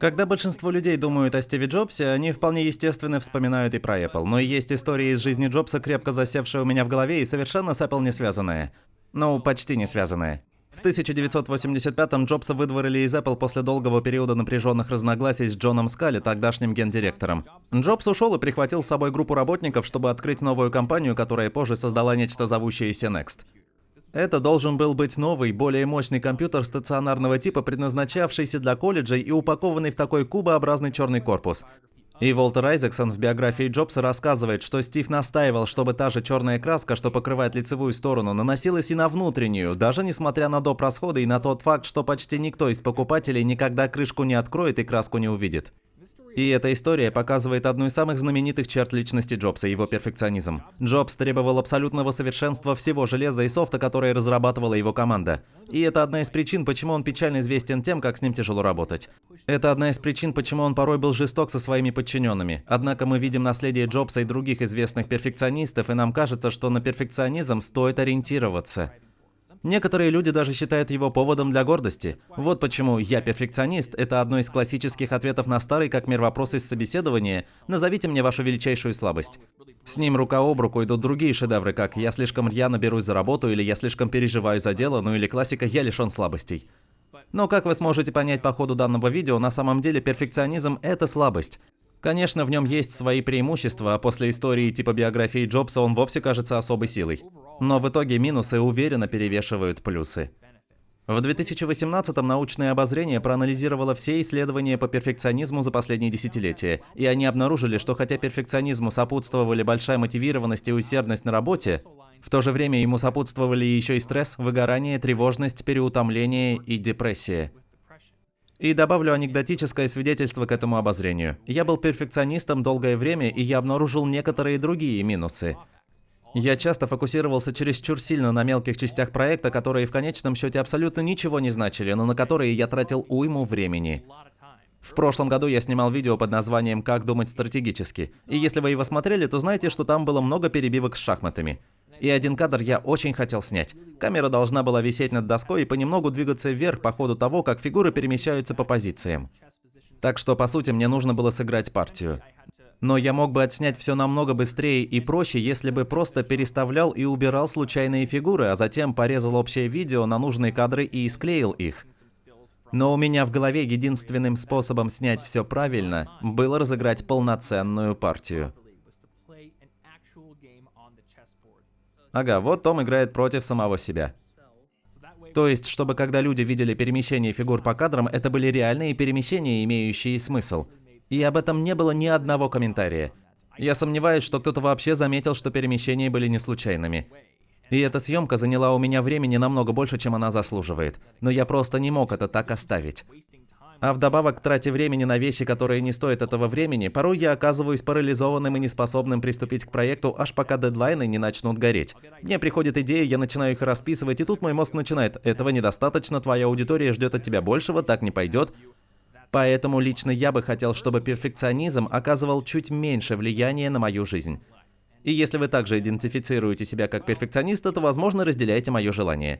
Когда большинство людей думают о Стиве Джобсе, они вполне естественно вспоминают и про Apple. Но есть история из жизни Джобса, крепко засевшая у меня в голове и совершенно с Apple не связанная. Ну, почти не связанная. В 1985-м Джобса выдворили из Apple после долгого периода напряженных разногласий с Джоном Скалли, тогдашним гендиректором. Джобс ушел и прихватил с собой группу работников, чтобы открыть новую компанию, которая позже создала нечто зовущееся Next. Это должен был быть новый, более мощный компьютер стационарного типа, предназначавшийся для колледжей и упакованный в такой кубообразный черный корпус. И Волтер Айзексон в биографии Джобса рассказывает, что Стив настаивал, чтобы та же черная краска, что покрывает лицевую сторону, наносилась и на внутреннюю, даже несмотря на доп. расходы и на тот факт, что почти никто из покупателей никогда крышку не откроет и краску не увидит. И эта история показывает одну из самых знаменитых черт личности Джобса – его перфекционизм. Джобс требовал абсолютного совершенства всего железа и софта, которые разрабатывала его команда. И это одна из причин, почему он печально известен тем, как с ним тяжело работать. Это одна из причин, почему он порой был жесток со своими подчиненными. Однако мы видим наследие Джобса и других известных перфекционистов, и нам кажется, что на перфекционизм стоит ориентироваться. Некоторые люди даже считают его поводом для гордости. Вот почему «я перфекционист» — это одно из классических ответов на старый как мир вопрос из собеседования «назовите мне вашу величайшую слабость». С ним рука об руку идут другие шедевры, как «я слишком рьяно берусь за работу» или «я слишком переживаю за дело», ну или классика «я лишен слабостей». Но как вы сможете понять по ходу данного видео, на самом деле перфекционизм – это слабость. Конечно, в нем есть свои преимущества, а после истории типа биографии Джобса он вовсе кажется особой силой. Но в итоге минусы уверенно перевешивают плюсы. В 2018-м научное обозрение проанализировало все исследования по перфекционизму за последние десятилетия, и они обнаружили, что хотя перфекционизму сопутствовали большая мотивированность и усердность на работе, в то же время ему сопутствовали еще и стресс, выгорание, тревожность, переутомление и депрессия. И добавлю анекдотическое свидетельство к этому обозрению. Я был перфекционистом долгое время, и я обнаружил некоторые другие минусы – я часто фокусировался чересчур сильно на мелких частях проекта, которые в конечном счете абсолютно ничего не значили, но на которые я тратил уйму времени. В прошлом году я снимал видео под названием «Как думать стратегически». И если вы его смотрели, то знаете, что там было много перебивок с шахматами. И один кадр я очень хотел снять. Камера должна была висеть над доской и понемногу двигаться вверх по ходу того, как фигуры перемещаются по позициям. Так что, по сути, мне нужно было сыграть партию. Но я мог бы отснять все намного быстрее и проще, если бы просто переставлял и убирал случайные фигуры, а затем порезал общее видео на нужные кадры и склеил их. Но у меня в голове единственным способом снять все правильно было разыграть полноценную партию. Ага, вот Том играет против самого себя. То есть, чтобы когда люди видели перемещение фигур по кадрам, это были реальные перемещения, имеющие смысл. И об этом не было ни одного комментария. Я сомневаюсь, что кто-то вообще заметил, что перемещения были не случайными. И эта съемка заняла у меня времени намного больше, чем она заслуживает. Но я просто не мог это так оставить. А вдобавок к трате времени на вещи, которые не стоят этого времени, порой я оказываюсь парализованным и неспособным приступить к проекту, аж пока дедлайны не начнут гореть. Мне приходит идея, я начинаю их расписывать, и тут мой мозг начинает «этого недостаточно, твоя аудитория ждет от тебя большего, так не пойдет». Поэтому лично я бы хотел, чтобы перфекционизм оказывал чуть меньше влияния на мою жизнь. И если вы также идентифицируете себя как перфекциониста, то, возможно, разделяете мое желание.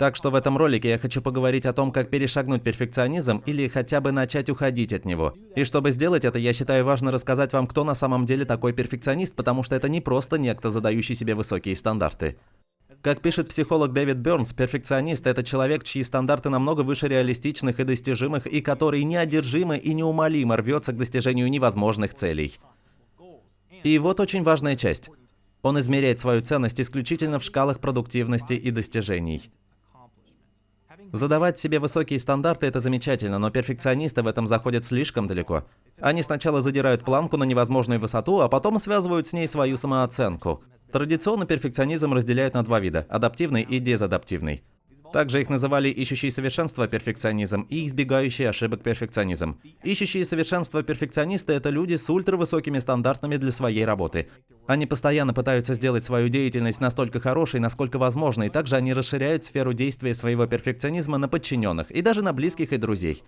Так что в этом ролике я хочу поговорить о том, как перешагнуть перфекционизм или хотя бы начать уходить от него. И чтобы сделать это, я считаю важно рассказать вам, кто на самом деле такой перфекционист, потому что это не просто некто, задающий себе высокие стандарты. Как пишет психолог Дэвид Бернс, перфекционист – это человек, чьи стандарты намного выше реалистичных и достижимых, и который неодержимо и неумолимо рвется к достижению невозможных целей. И вот очень важная часть. Он измеряет свою ценность исключительно в шкалах продуктивности и достижений. Задавать себе высокие стандарты – это замечательно, но перфекционисты в этом заходят слишком далеко. Они сначала задирают планку на невозможную высоту, а потом связывают с ней свою самооценку – Традиционно перфекционизм разделяют на два вида – адаптивный и дезадаптивный. Также их называли ищущий совершенство перфекционизм и избегающий ошибок перфекционизм. Ищущие совершенство перфекционисты – это люди с ультравысокими стандартами для своей работы. Они постоянно пытаются сделать свою деятельность настолько хорошей, насколько возможно, и также они расширяют сферу действия своего перфекционизма на подчиненных и даже на близких и друзей.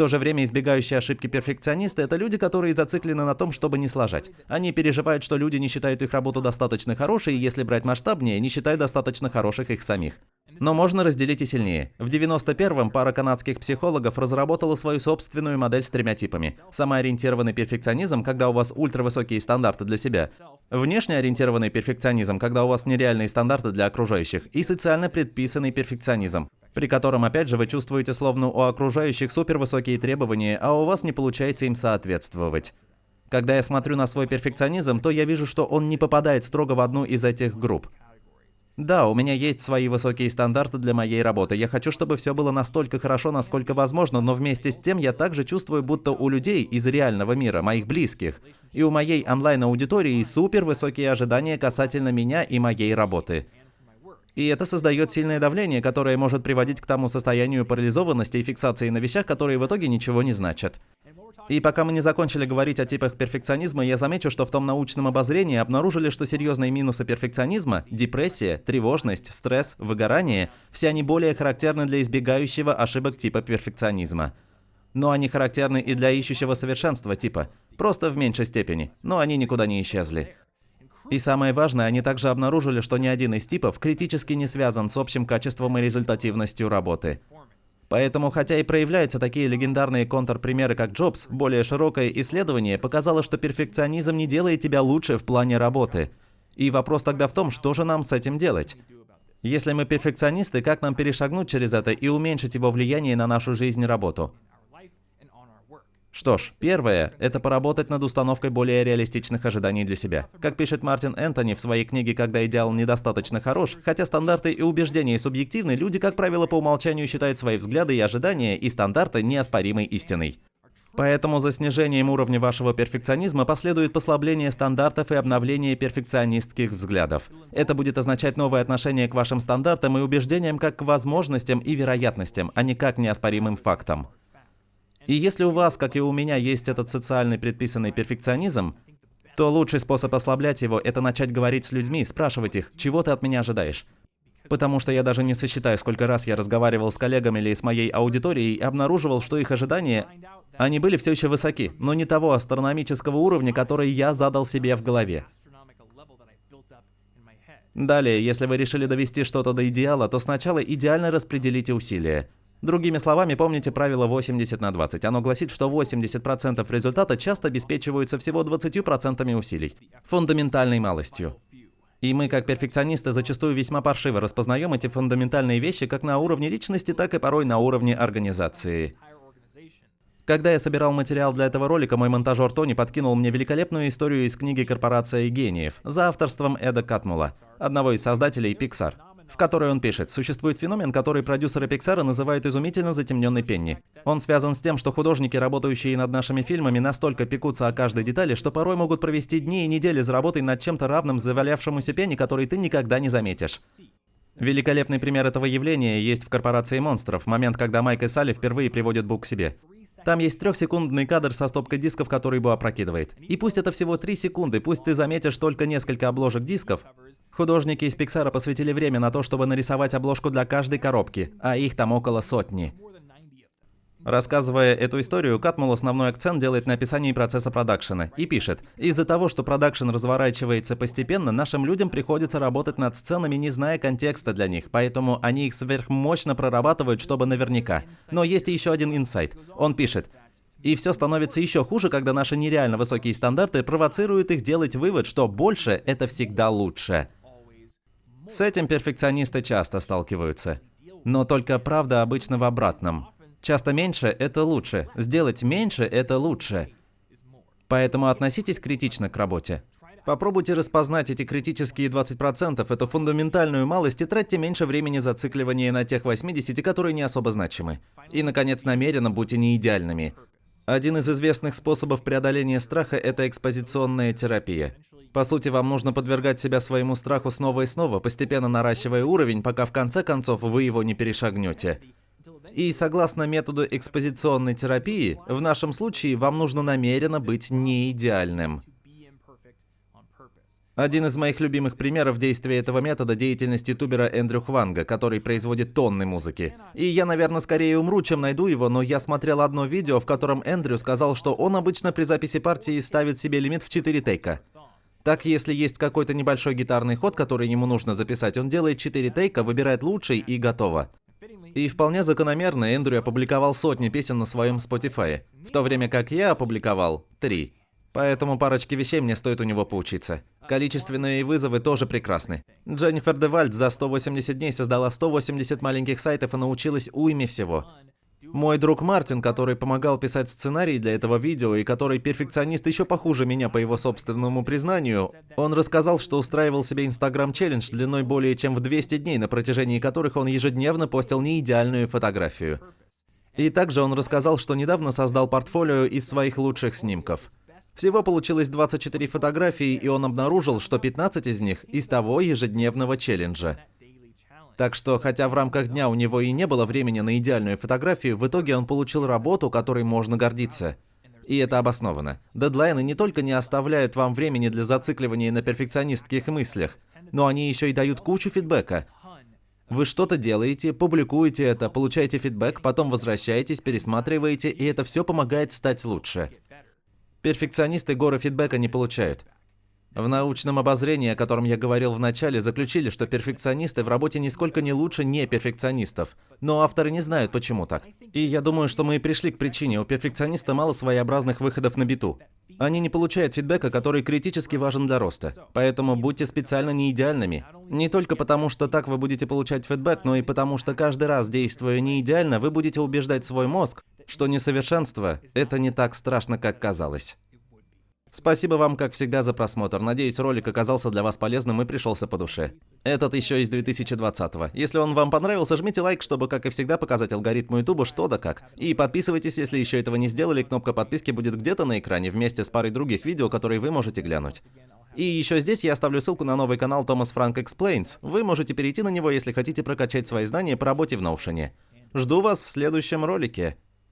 То же время избегающие ошибки перфекционисты – это люди, которые зациклены на том, чтобы не сложать. Они переживают, что люди не считают их работу достаточно хорошей, и если брать масштабнее, не считают достаточно хороших их самих. Но можно разделить и сильнее. В 91-м пара канадских психологов разработала свою собственную модель с тремя типами. Самоориентированный перфекционизм, когда у вас ультравысокие стандарты для себя. Внешне ориентированный перфекционизм, когда у вас нереальные стандарты для окружающих. И социально предписанный перфекционизм, при котором, опять же, вы чувствуете, словно у окружающих супервысокие требования, а у вас не получается им соответствовать. Когда я смотрю на свой перфекционизм, то я вижу, что он не попадает строго в одну из этих групп. Да, у меня есть свои высокие стандарты для моей работы. Я хочу, чтобы все было настолько хорошо, насколько возможно, но вместе с тем я также чувствую, будто у людей из реального мира, моих близких, и у моей онлайн-аудитории супер высокие ожидания касательно меня и моей работы. И это создает сильное давление, которое может приводить к тому состоянию парализованности и фиксации на вещах, которые в итоге ничего не значат. И пока мы не закончили говорить о типах перфекционизма, я замечу, что в том научном обозрении обнаружили, что серьезные минусы перфекционизма – депрессия, тревожность, стресс, выгорание – все они более характерны для избегающего ошибок типа перфекционизма. Но они характерны и для ищущего совершенства типа, просто в меньшей степени, но они никуда не исчезли. И самое важное, они также обнаружили, что ни один из типов критически не связан с общим качеством и результативностью работы. Поэтому, хотя и проявляются такие легендарные контрпримеры, как Джобс, более широкое исследование показало, что перфекционизм не делает тебя лучше в плане работы. И вопрос тогда в том, что же нам с этим делать? Если мы перфекционисты, как нам перешагнуть через это и уменьшить его влияние на нашу жизнь и работу? Что ж, первое – это поработать над установкой более реалистичных ожиданий для себя. Как пишет Мартин Энтони в своей книге «Когда идеал недостаточно хорош», хотя стандарты и убеждения субъективны, люди, как правило, по умолчанию считают свои взгляды и ожидания и стандарты неоспоримой истиной. Поэтому за снижением уровня вашего перфекционизма последует послабление стандартов и обновление перфекционистских взглядов. Это будет означать новое отношение к вашим стандартам и убеждениям как к возможностям и вероятностям, а не как неоспоримым фактам. И если у вас, как и у меня, есть этот социальный предписанный перфекционизм, то лучший способ ослаблять его – это начать говорить с людьми, спрашивать их, чего ты от меня ожидаешь. Потому что я даже не сосчитаю, сколько раз я разговаривал с коллегами или с моей аудиторией и обнаруживал, что их ожидания, они были все еще высоки, но не того астрономического уровня, который я задал себе в голове. Далее, если вы решили довести что-то до идеала, то сначала идеально распределите усилия. Другими словами, помните правило 80 на 20. Оно гласит, что 80% результата часто обеспечиваются всего 20% усилий. Фундаментальной малостью. И мы, как перфекционисты, зачастую весьма паршиво распознаем эти фундаментальные вещи как на уровне личности, так и порой на уровне организации. Когда я собирал материал для этого ролика, мой монтажер Тони подкинул мне великолепную историю из книги «Корпорация гениев» за авторством Эда Катмула, одного из создателей Pixar в которой он пишет, существует феномен, который продюсеры Pixar называют изумительно затемненной пенни. Он связан с тем, что художники, работающие над нашими фильмами, настолько пекутся о каждой детали, что порой могут провести дни и недели за работой над чем-то равным завалявшемуся пенни, который ты никогда не заметишь. Великолепный пример этого явления есть в «Корпорации монстров», момент, когда Майк и Салли впервые приводят Бук к себе. Там есть трехсекундный кадр со стопкой дисков, который Бо опрокидывает. И пусть это всего три секунды, пусть ты заметишь только несколько обложек дисков, Художники из Пиксара посвятили время на то, чтобы нарисовать обложку для каждой коробки, а их там около сотни. Рассказывая эту историю, Катмул основной акцент делает на описании процесса продакшена и пишет, «Из-за того, что продакшн разворачивается постепенно, нашим людям приходится работать над сценами, не зная контекста для них, поэтому они их сверхмощно прорабатывают, чтобы наверняка. Но есть еще один инсайт. Он пишет, и все становится еще хуже, когда наши нереально высокие стандарты провоцируют их делать вывод, что больше – это всегда лучше. С этим перфекционисты часто сталкиваются. Но только правда обычно в обратном. Часто меньше – это лучше, сделать меньше – это лучше. Поэтому относитесь критично к работе. Попробуйте распознать эти критические 20%, эту фундаментальную малость, и тратьте меньше времени зацикливания на тех 80, которые не особо значимы. И, наконец, намеренно будьте не идеальными. Один из известных способов преодоления страха – это экспозиционная терапия. По сути, вам нужно подвергать себя своему страху снова и снова, постепенно наращивая уровень, пока в конце концов вы его не перешагнете. И согласно методу экспозиционной терапии, в нашем случае вам нужно намеренно быть не идеальным. Один из моих любимых примеров действия этого метода – деятельность ютубера Эндрю Хванга, который производит тонны музыки. И я, наверное, скорее умру, чем найду его, но я смотрел одно видео, в котором Эндрю сказал, что он обычно при записи партии ставит себе лимит в 4 тейка. Так, если есть какой-то небольшой гитарный ход, который ему нужно записать, он делает 4 тейка, выбирает лучший и готово. И вполне закономерно Эндрю опубликовал сотни песен на своем Spotify, в то время как я опубликовал 3. Поэтому парочке вещей мне стоит у него поучиться. Количественные вызовы тоже прекрасны. Дженнифер Девальд за 180 дней создала 180 маленьких сайтов и научилась уйме всего. Мой друг Мартин, который помогал писать сценарий для этого видео и который перфекционист еще похуже меня по его собственному признанию, он рассказал, что устраивал себе Инстаграм-челлендж длиной более чем в 200 дней, на протяжении которых он ежедневно постил неидеальную фотографию. И также он рассказал, что недавно создал портфолио из своих лучших снимков. Всего получилось 24 фотографии, и он обнаружил, что 15 из них из того ежедневного челленджа. Так что, хотя в рамках дня у него и не было времени на идеальную фотографию, в итоге он получил работу, которой можно гордиться. И это обосновано. Дедлайны не только не оставляют вам времени для зацикливания на перфекционистских мыслях, но они еще и дают кучу фидбэка. Вы что-то делаете, публикуете это, получаете фидбэк, потом возвращаетесь, пересматриваете, и это все помогает стать лучше. Перфекционисты горы фидбэка не получают. В научном обозрении, о котором я говорил в начале, заключили, что перфекционисты в работе нисколько не лучше не перфекционистов. Но авторы не знают, почему так. И я думаю, что мы и пришли к причине. У перфекциониста мало своеобразных выходов на биту. Они не получают фидбэка, который критически важен для роста. Поэтому будьте специально не идеальными. Не только потому, что так вы будете получать фидбэк, но и потому, что каждый раз, действуя не идеально, вы будете убеждать свой мозг, что несовершенство – это не так страшно, как казалось. Спасибо вам, как всегда, за просмотр. Надеюсь, ролик оказался для вас полезным и пришелся по душе. Этот еще из 2020 -го. Если он вам понравился, жмите лайк, чтобы, как и всегда, показать алгоритму YouTube что да как. И подписывайтесь, если еще этого не сделали, кнопка подписки будет где-то на экране вместе с парой других видео, которые вы можете глянуть. И еще здесь я оставлю ссылку на новый канал Thomas Frank Explains. Вы можете перейти на него, если хотите прокачать свои знания по работе в Notion. Жду вас в следующем ролике.